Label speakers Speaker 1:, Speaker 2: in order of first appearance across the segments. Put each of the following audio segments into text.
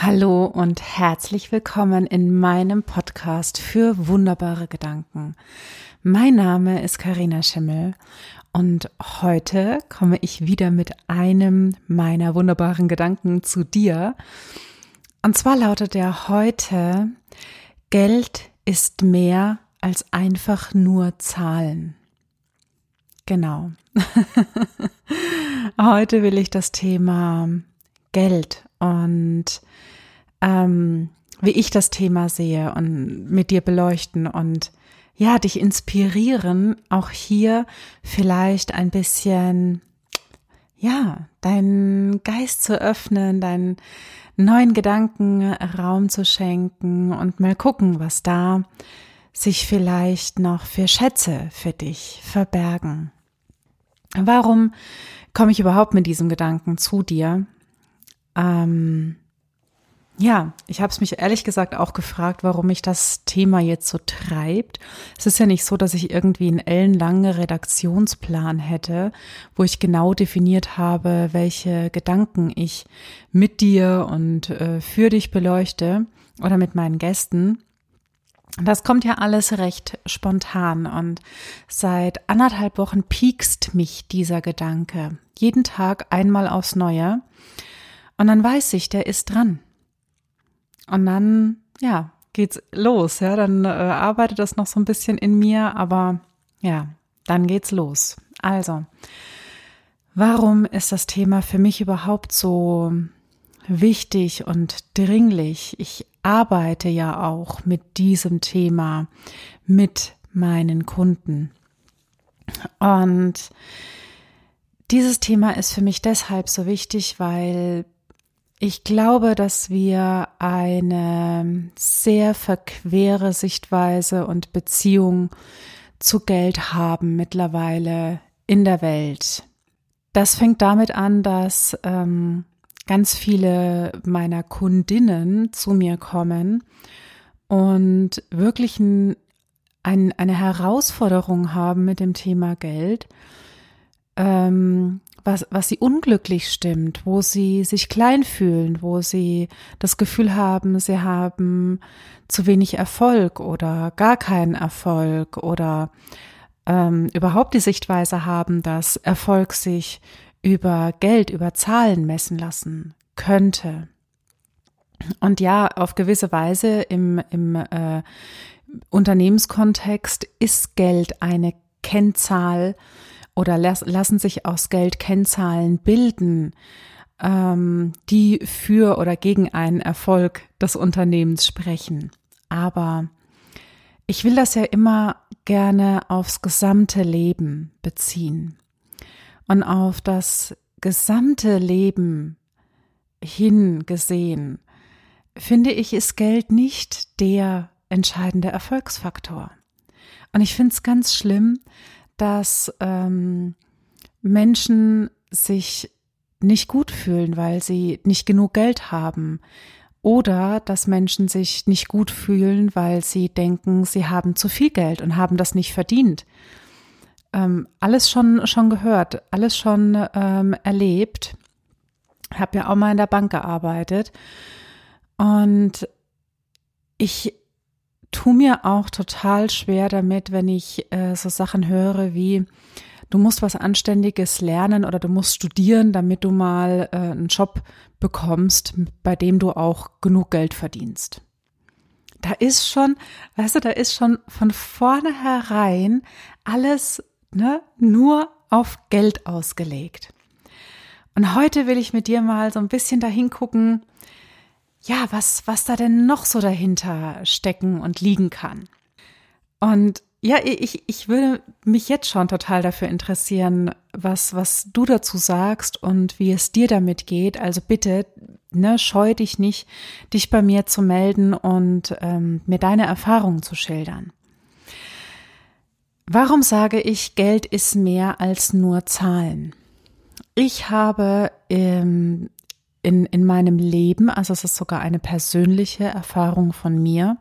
Speaker 1: Hallo und herzlich willkommen in meinem Podcast für wunderbare Gedanken. Mein Name ist Karina Schimmel und heute komme ich wieder mit einem meiner wunderbaren Gedanken zu dir. Und zwar lautet er heute, Geld ist mehr als einfach nur Zahlen. Genau. heute will ich das Thema Geld und ähm, wie ich das Thema sehe und mit dir beleuchten und ja, dich inspirieren, auch hier vielleicht ein bisschen, ja, deinen Geist zu öffnen, deinen neuen Gedanken Raum zu schenken und mal gucken, was da sich vielleicht noch für Schätze für dich verbergen. Warum komme ich überhaupt mit diesem Gedanken zu dir? Ähm, ja, ich habe es mich ehrlich gesagt auch gefragt, warum mich das Thema jetzt so treibt. Es ist ja nicht so, dass ich irgendwie einen ellenlangen Redaktionsplan hätte, wo ich genau definiert habe, welche Gedanken ich mit dir und äh, für dich beleuchte oder mit meinen Gästen. Das kommt ja alles recht spontan und seit anderthalb Wochen piekst mich dieser Gedanke. Jeden Tag einmal aufs Neue. Und dann weiß ich, der ist dran. Und dann, ja, geht's los. Ja, dann äh, arbeitet das noch so ein bisschen in mir, aber ja, dann geht's los. Also, warum ist das Thema für mich überhaupt so wichtig und dringlich? Ich arbeite ja auch mit diesem Thema mit meinen Kunden. Und dieses Thema ist für mich deshalb so wichtig, weil ich glaube, dass wir eine sehr verquere Sichtweise und Beziehung zu Geld haben mittlerweile in der Welt. Das fängt damit an, dass ähm, ganz viele meiner Kundinnen zu mir kommen und wirklich ein, ein, eine Herausforderung haben mit dem Thema Geld. Ähm, was, was sie unglücklich stimmt, wo sie sich klein fühlen, wo sie das Gefühl haben, sie haben zu wenig Erfolg oder gar keinen Erfolg oder ähm, überhaupt die Sichtweise haben, dass Erfolg sich über Geld, über Zahlen messen lassen könnte. Und ja, auf gewisse Weise im, im äh, Unternehmenskontext ist Geld eine Kennzahl, oder las lassen sich aus Geld Kennzahlen bilden, ähm, die für oder gegen einen Erfolg des Unternehmens sprechen. Aber ich will das ja immer gerne aufs gesamte Leben beziehen und auf das gesamte Leben hingesehen, finde ich, ist Geld nicht der entscheidende Erfolgsfaktor. Und ich finde es ganz schlimm, dass ähm, Menschen sich nicht gut fühlen, weil sie nicht genug Geld haben. Oder dass Menschen sich nicht gut fühlen, weil sie denken, sie haben zu viel Geld und haben das nicht verdient. Ähm, alles schon, schon gehört, alles schon ähm, erlebt. Habe ja auch mal in der Bank gearbeitet. Und ich tu mir auch total schwer damit, wenn ich äh, so Sachen höre wie, du musst was Anständiges lernen oder du musst studieren, damit du mal äh, einen Job bekommst, bei dem du auch genug Geld verdienst. Da ist schon, weißt du, da ist schon von vornherein alles ne, nur auf Geld ausgelegt. Und heute will ich mit dir mal so ein bisschen dahin gucken, ja, was, was da denn noch so dahinter stecken und liegen kann. Und ja, ich, ich würde mich jetzt schon total dafür interessieren, was, was du dazu sagst und wie es dir damit geht. Also bitte, ne, scheu dich nicht, dich bei mir zu melden und ähm, mir deine Erfahrungen zu schildern. Warum sage ich, Geld ist mehr als nur Zahlen? Ich habe ähm, in, in meinem Leben, also es ist sogar eine persönliche Erfahrung von mir,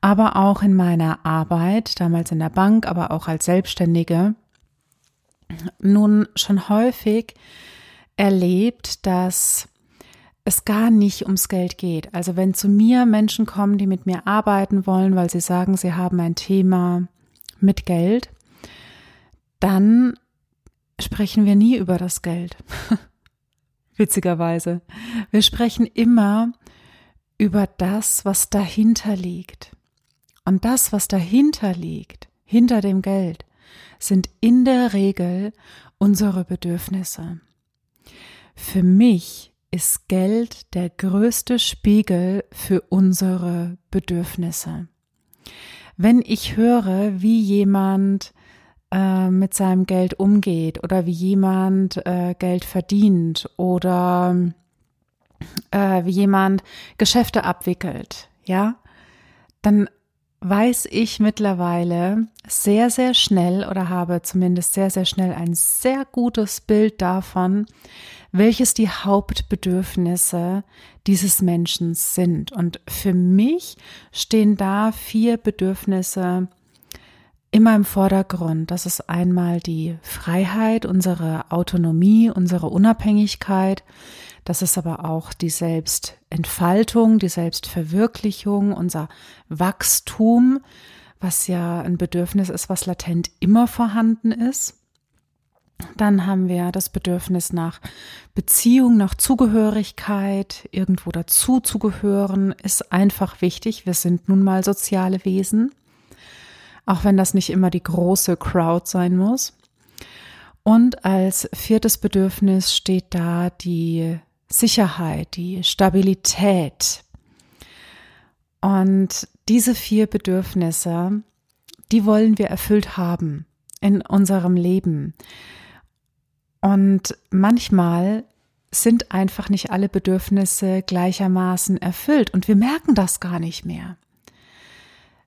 Speaker 1: aber auch in meiner Arbeit, damals in der Bank, aber auch als Selbstständige, nun schon häufig erlebt, dass es gar nicht ums Geld geht. Also wenn zu mir Menschen kommen, die mit mir arbeiten wollen, weil sie sagen, sie haben ein Thema mit Geld, dann sprechen wir nie über das Geld. Witzigerweise. Wir sprechen immer über das, was dahinter liegt. Und das, was dahinter liegt, hinter dem Geld, sind in der Regel unsere Bedürfnisse. Für mich ist Geld der größte Spiegel für unsere Bedürfnisse. Wenn ich höre, wie jemand äh, mit seinem Geld umgeht oder wie jemand äh, Geld verdient oder äh, wie jemand Geschäfte abwickelt, ja, dann weiß ich mittlerweile sehr, sehr schnell oder habe zumindest sehr, sehr schnell ein sehr gutes Bild davon, welches die Hauptbedürfnisse dieses Menschen sind. Und für mich stehen da vier Bedürfnisse immer im Vordergrund. Das ist einmal die Freiheit, unsere Autonomie, unsere Unabhängigkeit. Das ist aber auch die Selbstentfaltung, die Selbstverwirklichung, unser Wachstum, was ja ein Bedürfnis ist, was latent immer vorhanden ist. Dann haben wir das Bedürfnis nach Beziehung, nach Zugehörigkeit, irgendwo dazu zu gehören, ist einfach wichtig. Wir sind nun mal soziale Wesen, auch wenn das nicht immer die große Crowd sein muss. Und als viertes Bedürfnis steht da die Sicherheit, die Stabilität. Und diese vier Bedürfnisse, die wollen wir erfüllt haben in unserem Leben. Und manchmal sind einfach nicht alle Bedürfnisse gleichermaßen erfüllt und wir merken das gar nicht mehr.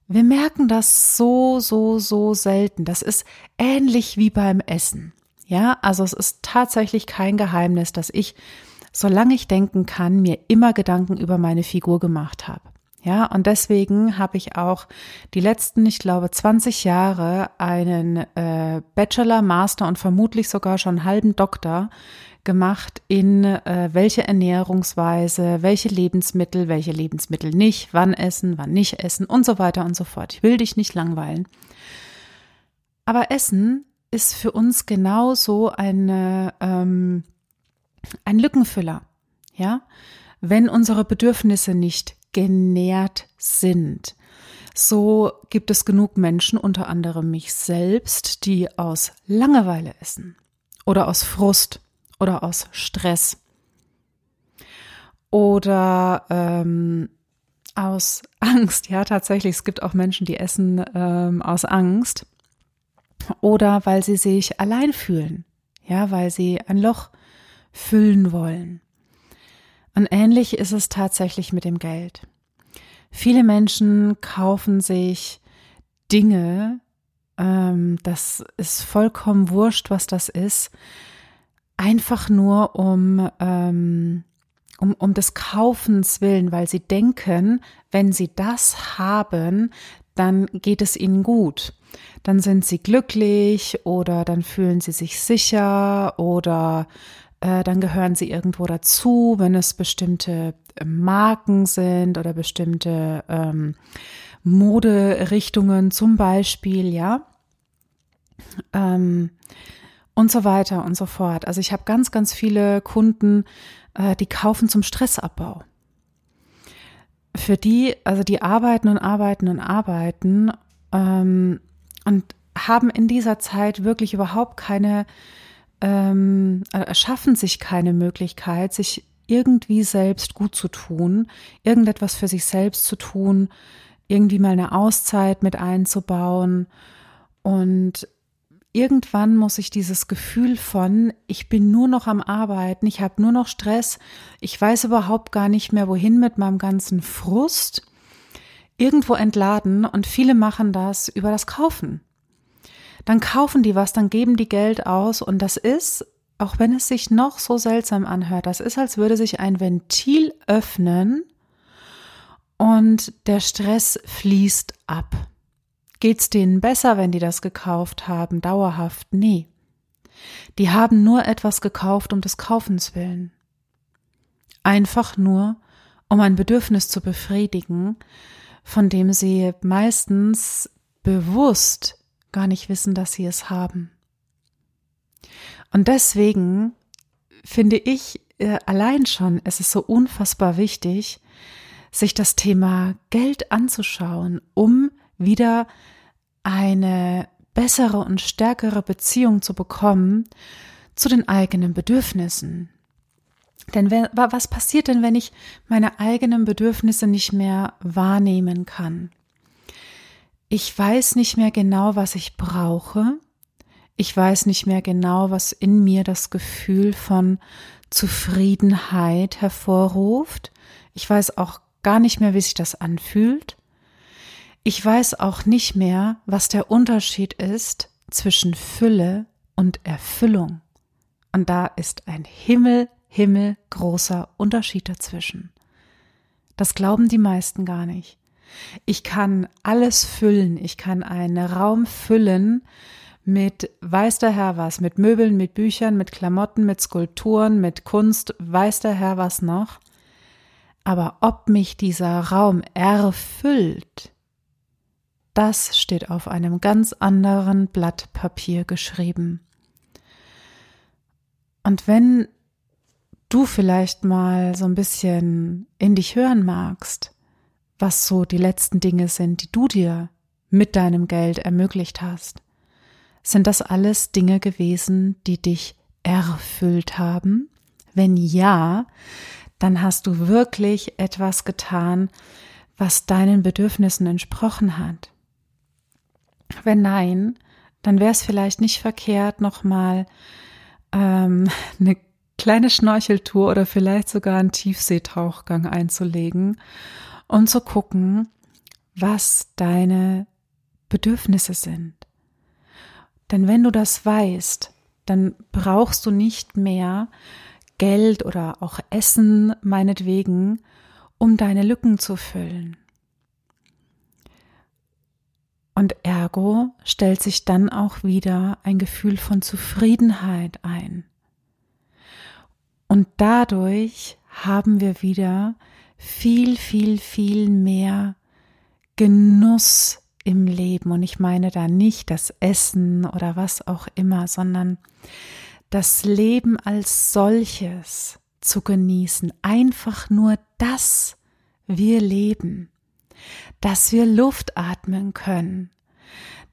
Speaker 1: Wir merken das so, so, so selten. Das ist ähnlich wie beim Essen. Ja, also es ist tatsächlich kein Geheimnis, dass ich solange ich denken kann, mir immer Gedanken über meine Figur gemacht habe. Ja, und deswegen habe ich auch die letzten, ich glaube, 20 Jahre einen äh, Bachelor, Master und vermutlich sogar schon halben Doktor gemacht in äh, welche Ernährungsweise, welche Lebensmittel, welche Lebensmittel nicht, wann essen, wann nicht essen und so weiter und so fort. Ich will dich nicht langweilen. Aber Essen ist für uns genauso eine ähm, ein Lückenfüller, ja, wenn unsere Bedürfnisse nicht genährt sind. So gibt es genug Menschen, unter anderem mich selbst, die aus Langeweile essen oder aus Frust oder aus Stress oder ähm, aus Angst. Ja, tatsächlich, es gibt auch Menschen, die essen ähm, aus Angst oder weil sie sich allein fühlen. Ja, weil sie ein Loch füllen wollen. Und ähnlich ist es tatsächlich mit dem Geld. Viele Menschen kaufen sich Dinge, ähm, das ist vollkommen wurscht, was das ist, einfach nur um, ähm, um, um des Kaufens willen, weil sie denken, wenn sie das haben, dann geht es ihnen gut. Dann sind sie glücklich oder dann fühlen sie sich sicher oder äh, dann gehören sie irgendwo dazu, wenn es bestimmte äh, Marken sind oder bestimmte ähm, Moderichtungen zum Beispiel, ja. Ähm, und so weiter und so fort. Also ich habe ganz, ganz viele Kunden, äh, die kaufen zum Stressabbau. Für die, also die arbeiten und arbeiten und arbeiten ähm, und haben in dieser Zeit wirklich überhaupt keine ähm, erschaffen sich keine Möglichkeit, sich irgendwie selbst gut zu tun, irgendetwas für sich selbst zu tun, irgendwie mal eine Auszeit mit einzubauen. Und irgendwann muss ich dieses Gefühl von, ich bin nur noch am Arbeiten, ich habe nur noch Stress, ich weiß überhaupt gar nicht mehr, wohin mit meinem ganzen Frust, irgendwo entladen. Und viele machen das über das Kaufen dann kaufen die was, dann geben die Geld aus und das ist, auch wenn es sich noch so seltsam anhört, das ist, als würde sich ein Ventil öffnen und der Stress fließt ab. Geht's denen besser, wenn die das gekauft haben, dauerhaft? Nee. Die haben nur etwas gekauft um des Kaufens willen. einfach nur, um ein Bedürfnis zu befriedigen, von dem sie meistens bewusst gar nicht wissen, dass sie es haben. Und deswegen finde ich äh, allein schon, es ist so unfassbar wichtig, sich das Thema Geld anzuschauen, um wieder eine bessere und stärkere Beziehung zu bekommen zu den eigenen Bedürfnissen. Denn was passiert denn, wenn ich meine eigenen Bedürfnisse nicht mehr wahrnehmen kann? Ich weiß nicht mehr genau, was ich brauche. Ich weiß nicht mehr genau, was in mir das Gefühl von Zufriedenheit hervorruft. Ich weiß auch gar nicht mehr, wie sich das anfühlt. Ich weiß auch nicht mehr, was der Unterschied ist zwischen Fülle und Erfüllung. Und da ist ein Himmel, Himmel großer Unterschied dazwischen. Das glauben die meisten gar nicht. Ich kann alles füllen. Ich kann einen Raum füllen mit weiß der Herr was, mit Möbeln, mit Büchern, mit Klamotten, mit Skulpturen, mit Kunst, weiß der Herr was noch. Aber ob mich dieser Raum erfüllt, das steht auf einem ganz anderen Blatt Papier geschrieben. Und wenn du vielleicht mal so ein bisschen in dich hören magst, was so die letzten Dinge sind, die du dir mit deinem Geld ermöglicht hast, sind das alles Dinge gewesen, die dich erfüllt haben? Wenn ja, dann hast du wirklich etwas getan, was deinen Bedürfnissen entsprochen hat. Wenn nein, dann wäre es vielleicht nicht verkehrt, nochmal ähm, eine kleine Schnorcheltour oder vielleicht sogar einen Tiefseetauchgang einzulegen und zu gucken, was deine Bedürfnisse sind. Denn wenn du das weißt, dann brauchst du nicht mehr Geld oder auch Essen meinetwegen, um deine Lücken zu füllen. Und ergo stellt sich dann auch wieder ein Gefühl von Zufriedenheit ein. Und dadurch haben wir wieder viel, viel, viel mehr Genuss im Leben. Und ich meine da nicht das Essen oder was auch immer, sondern das Leben als solches zu genießen. Einfach nur, dass wir leben, dass wir Luft atmen können,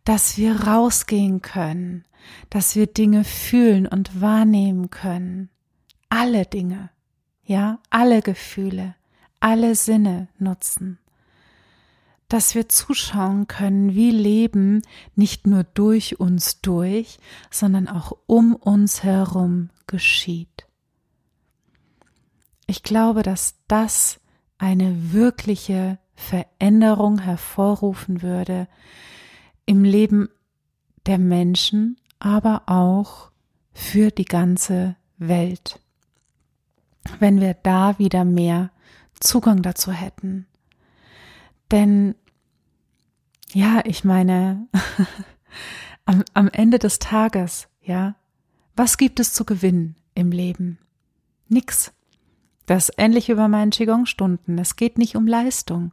Speaker 1: dass wir rausgehen können, dass wir Dinge fühlen und wahrnehmen können. Alle Dinge, ja, alle Gefühle, alle Sinne nutzen dass wir zuschauen können, wie Leben nicht nur durch uns durch, sondern auch um uns herum geschieht. Ich glaube, dass das eine wirkliche Veränderung hervorrufen würde im Leben der Menschen, aber auch für die ganze Welt, wenn wir da wieder mehr Zugang dazu hätten. Denn ja, ich meine, am, am Ende des Tages, ja, was gibt es zu gewinnen im Leben? Nix. Das ähnlich wie bei meinen Qigong-Stunden. Es geht nicht um Leistung.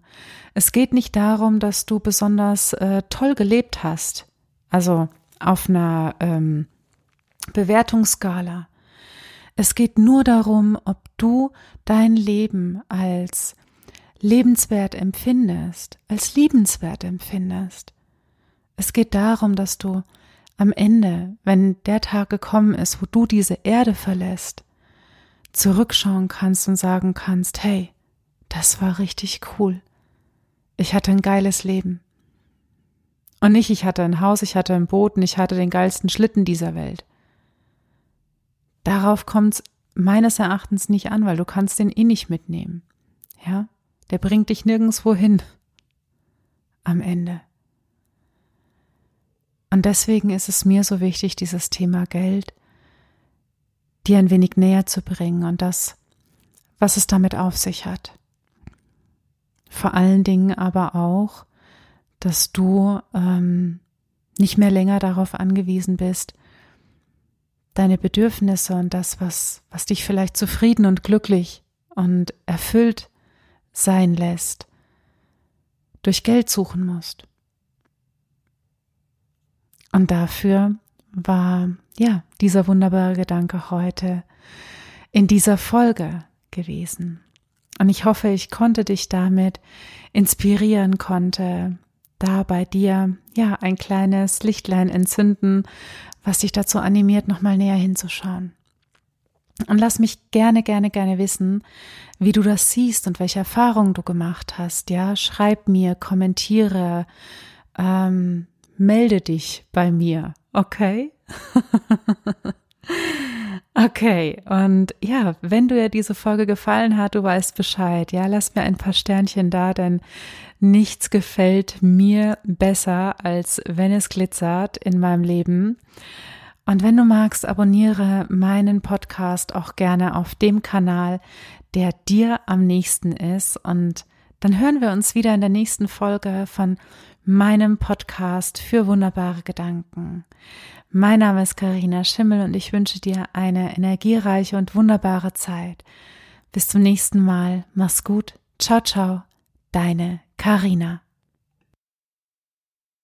Speaker 1: Es geht nicht darum, dass du besonders äh, toll gelebt hast. Also auf einer ähm, Bewertungsskala. Es geht nur darum, ob du dein Leben als lebenswert empfindest, als liebenswert empfindest. Es geht darum, dass du am Ende, wenn der Tag gekommen ist, wo du diese Erde verlässt, zurückschauen kannst und sagen kannst, hey, das war richtig cool. Ich hatte ein geiles Leben. Und nicht, ich hatte ein Haus, ich hatte ein Boot und ich hatte den geilsten Schlitten dieser Welt. Darauf kommt es meines Erachtens nicht an, weil du kannst den eh nicht mitnehmen. Ja? der bringt dich nirgendwo hin am Ende. Und deswegen ist es mir so wichtig, dieses Thema Geld dir ein wenig näher zu bringen und das, was es damit auf sich hat. Vor allen Dingen aber auch, dass du ähm, nicht mehr länger darauf angewiesen bist, deine Bedürfnisse und das, was, was dich vielleicht zufrieden und glücklich und erfüllt sein lässt, durch Geld suchen musst. Und dafür war, ja, dieser wunderbare Gedanke heute in dieser Folge gewesen. Und ich hoffe, ich konnte dich damit inspirieren, konnte da bei dir, ja, ein kleines Lichtlein entzünden, was dich dazu animiert, nochmal näher hinzuschauen. Und lass mich gerne, gerne, gerne wissen, wie du das siehst und welche Erfahrungen du gemacht hast. Ja, schreib mir, kommentiere, ähm, melde dich bei mir. Okay? okay. Und ja, wenn dir diese Folge gefallen hat, du weißt Bescheid. Ja, lass mir ein paar Sternchen da, denn nichts gefällt mir besser, als wenn es glitzert in meinem Leben. Und wenn du magst, abonniere meinen Podcast auch gerne auf dem Kanal, der dir am nächsten ist. Und dann hören wir uns wieder in der nächsten Folge von meinem Podcast für wunderbare Gedanken. Mein Name ist Karina Schimmel und ich wünsche dir eine energiereiche und wunderbare Zeit. Bis zum nächsten Mal. Mach's gut. Ciao, ciao. Deine Karina.